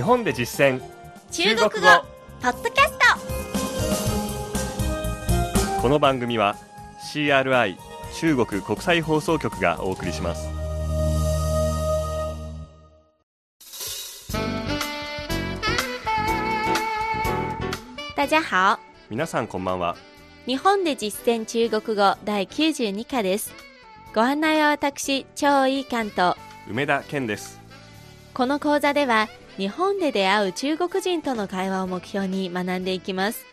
日本で実践。中国語。ポッドキャスこの番組は CRI 中国国際放送局がお送りします。ト大家好。皆さんこんばんは。日本で実践中国語第92課です。ご案内は私超いい関東梅田健です。この講座では日本で出会う中国人との会話を目標に学んでいきます。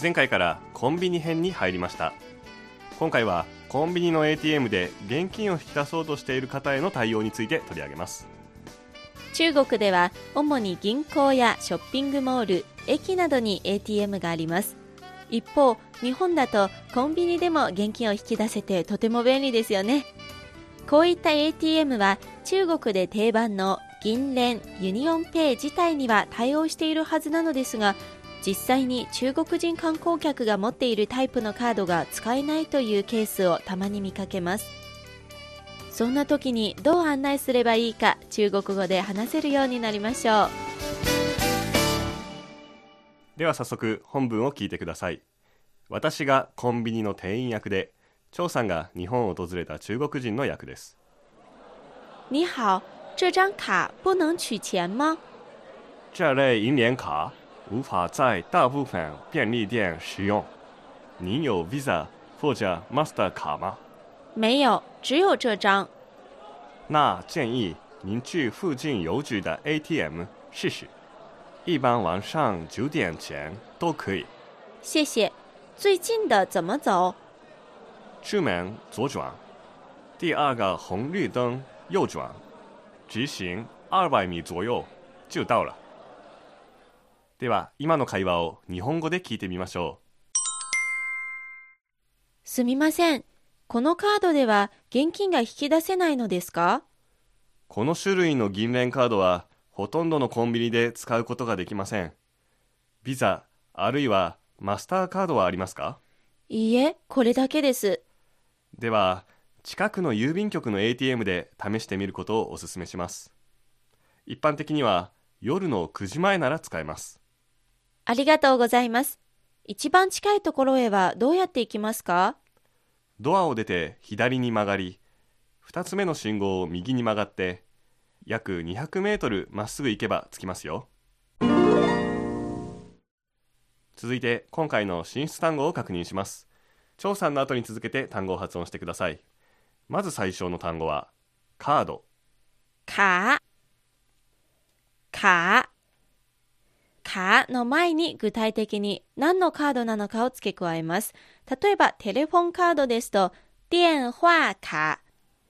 前回からコンビニ編に入りました。今回はコンビニの ATM で現金を引き出そうとしている方への対応について取り上げます。中国では主に銀行やショッピングモール駅などに ATM があります。一方日本だとコンビニでも現金を引き出せてとても便利ですよね。こういった ATM は中国で定番の銀聯ユニオンペイ自体には対応しているはずなのですが実際に中国人観光客が持っているタイプのカードが使えないというケースをたまに見かけます。そんな時にどう案内すればいいか中国語で話せるようになりましょう。では早速本文を聞いてください。私がコンビニの店員役で張さんが日本を訪れた中国人の役です你好这张卡不能取钱吗？这类银联卡无法在大部分便利店使用。您有 Visa 或者 Master 卡吗？没有只有这张。那建议您去附近邮局的 ATM 试试。一般晚上九点前都可以。谢谢。最近的怎么走？出门左转。第二个红绿灯右转直行二百米左右。就到了。では今の会話を日本語で聞いてみましょすみません。このカードでは現金が引き出せないのですか？うこの種類の銀聯カードはほとんどのコンビニで使うことができません。ビザあるいはマスターカードはありますか？いいえこれだけです。では近くの郵便局の ATM で試してみることをお勧めします。一般的には夜の9時前なら使えます。ありがとうございます。一番近いところへはどうやって行きますか？ドアを出て左に曲がり2つ目の信号を右に曲がって約200メートルまっすぐ行けば着きますよ。続いて今回の進出単語を確認します。張さんの後に続けて単語を発音してくださいまず最初の単語はカード。卡卡卡の前に具体的に何のカードなのかを付け加えます。例えばテレフォンカードですと電話卡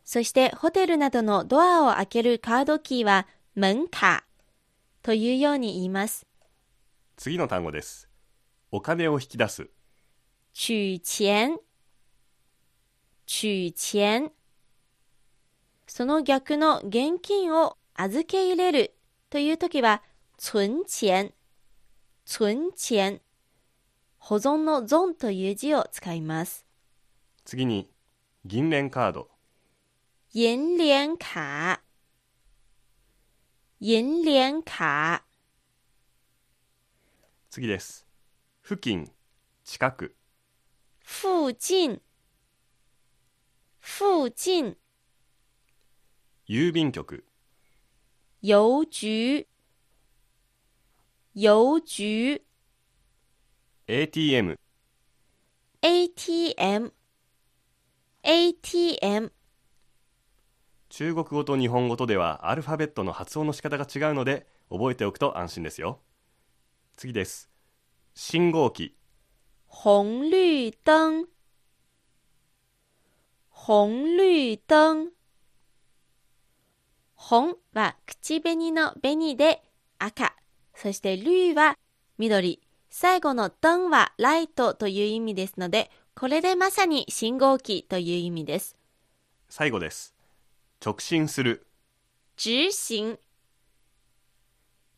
そしてホテルなどのドアを開けるカードキーは門卡というように言います。次の単語です。お金を引き出す。取钱取钱その逆の現金を預け入れるという時は存钱存钱保存の存という字を使います。次に銀聯カード。銀聯卡銀聯卡次です。付近近く。附近附近。郵便局。邮局。邮局。ATM ATM ATM 中国語と日本語とではアルファベットの発音の仕方が違うので覚えておくと安心ですよ。次です。信号機。红绿灯紅绿灯紅は口紅の紅で赤。そして绿は緑。最後の灯はライトという意味ですのでこれでまさに信号機という意味です。最後です。直進する。直行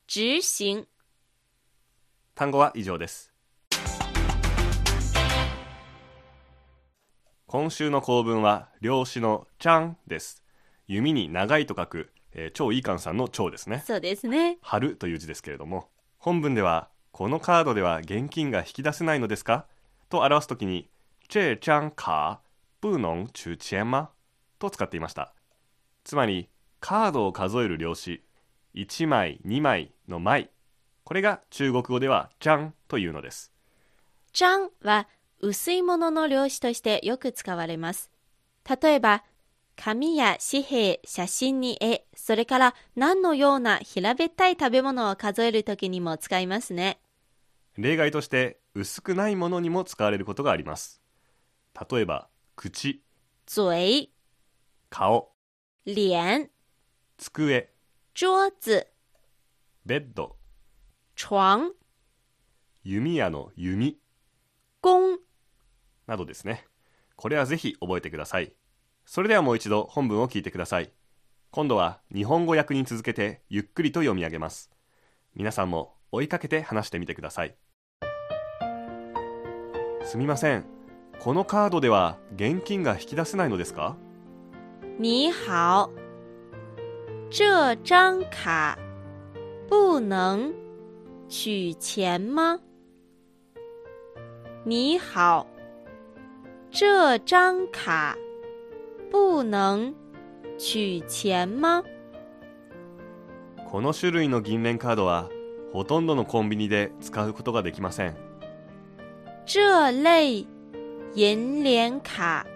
直行単語は以上です今週の構文は量詞のちゃんです。弓に長いと書くえー超いいかんさんの超ですね。そうですね。春という字ですけれども本文ではこのカードでは現金が引き出せないのですか？と表すときに这张卡不能取钱吗と使っていました。つまりカードを数える量子1枚2枚の枚。これが中国語では「じゃん」というのです。張は薄いものの量子としてよく使われます。例えば、紙や紙幣、写真に絵、それから何のような平べったい食べ物を数えるときにも使いますね。例外として薄くないものにも使われることがあります例えば口嘴、顔脸、机桌子、ベッド床、弓矢の弓弓。などですね。これはぜひ覚えてください。それではもう一度本文を聞いてください。今度は日本語訳に続けてゆっくりと読み上げます。皆さんも追いかけて話してみてください。すみません。このカードでは現金が引き出せないのですか？你好，这张卡。不能取钱吗？你好，这张卡不能取钱吗？この種類の銀聯カードはほとんどのコンビニで使うことができません这类银联卡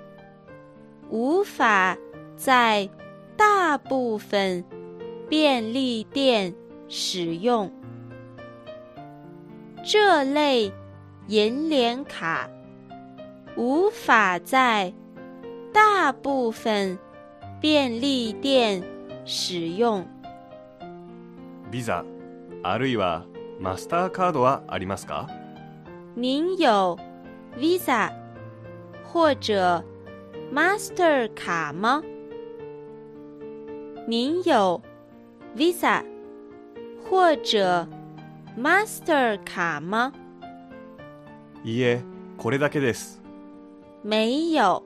无法在大部分便利店使用。这类银联卡无法在大部分便利店使用。ビザあるいはマスターカードはありますか？您有 Visa 或者 Master 卡吗？您有 Visa 或者 Master 卡吗？いいえこれだけです没有，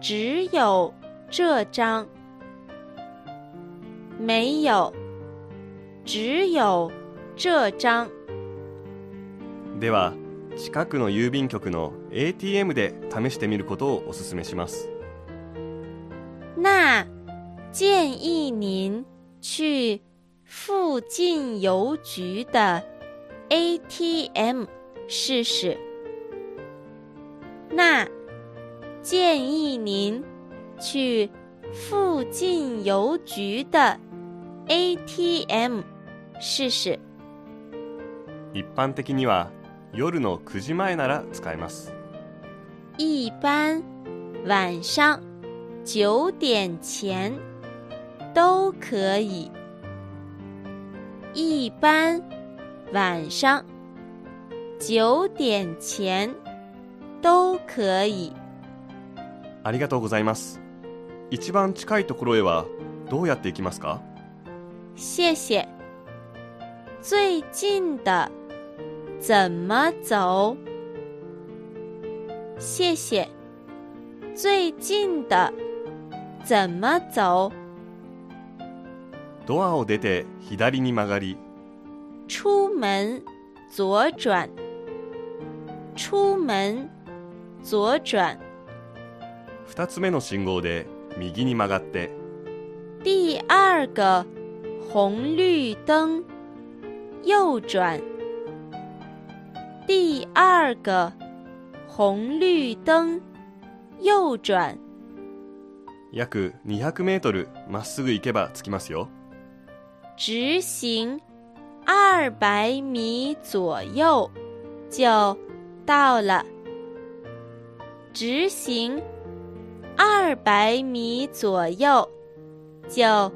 只有这张。没有，只有这张。では近くの郵便局の ATM で試してみることをお勧めします那建议您去附近邮局的 ATM 试试。那建议您去附近邮局的 ATM 试试。一般的には夜の9時前なら使えます一般晚上九点前都可以。一般晚上九点前 都可以。ありがとうございます一番近いところへはどうやって行きますか？谢谢。最近的怎么走？谢谢。最近的怎么走？ドアを出て左に曲がり出门左转。出门左转。2つ目の信号で右に曲がって第二个红绿灯右转。第二个红绿灯右转。約200メートルまっすぐ行けば着きますよ直行二百米左右就到了。直行二百米左右就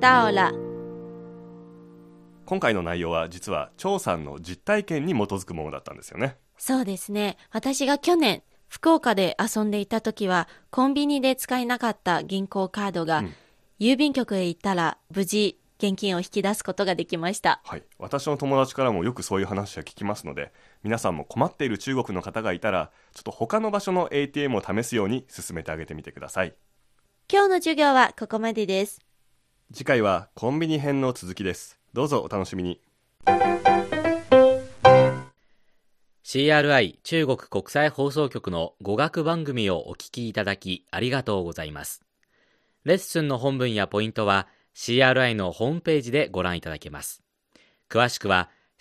到了。今回の内容は実は張さんの実体験に基づくものだったんですよねそうですね。私が去年、福岡で遊んでいた時は、コンビニで使えなかった銀行カードが、うん郵便局へ行ったら、無事、現金を引き出すことができました。はい私の友達からもよくそういう話は聞きますので皆さんも困っている中国の方がいたらちょっと他の場所の ATM を試すように進めてあげてみてください。今日の授業はここまでです。次回はコンビニ編の続きです。どうぞお楽しみに。CRI 中国国際放送局の語学番組をお聞きいただきありがとうございます。レッスンの本文やポイントは CRI のホームページでご覧いただけます。詳しくは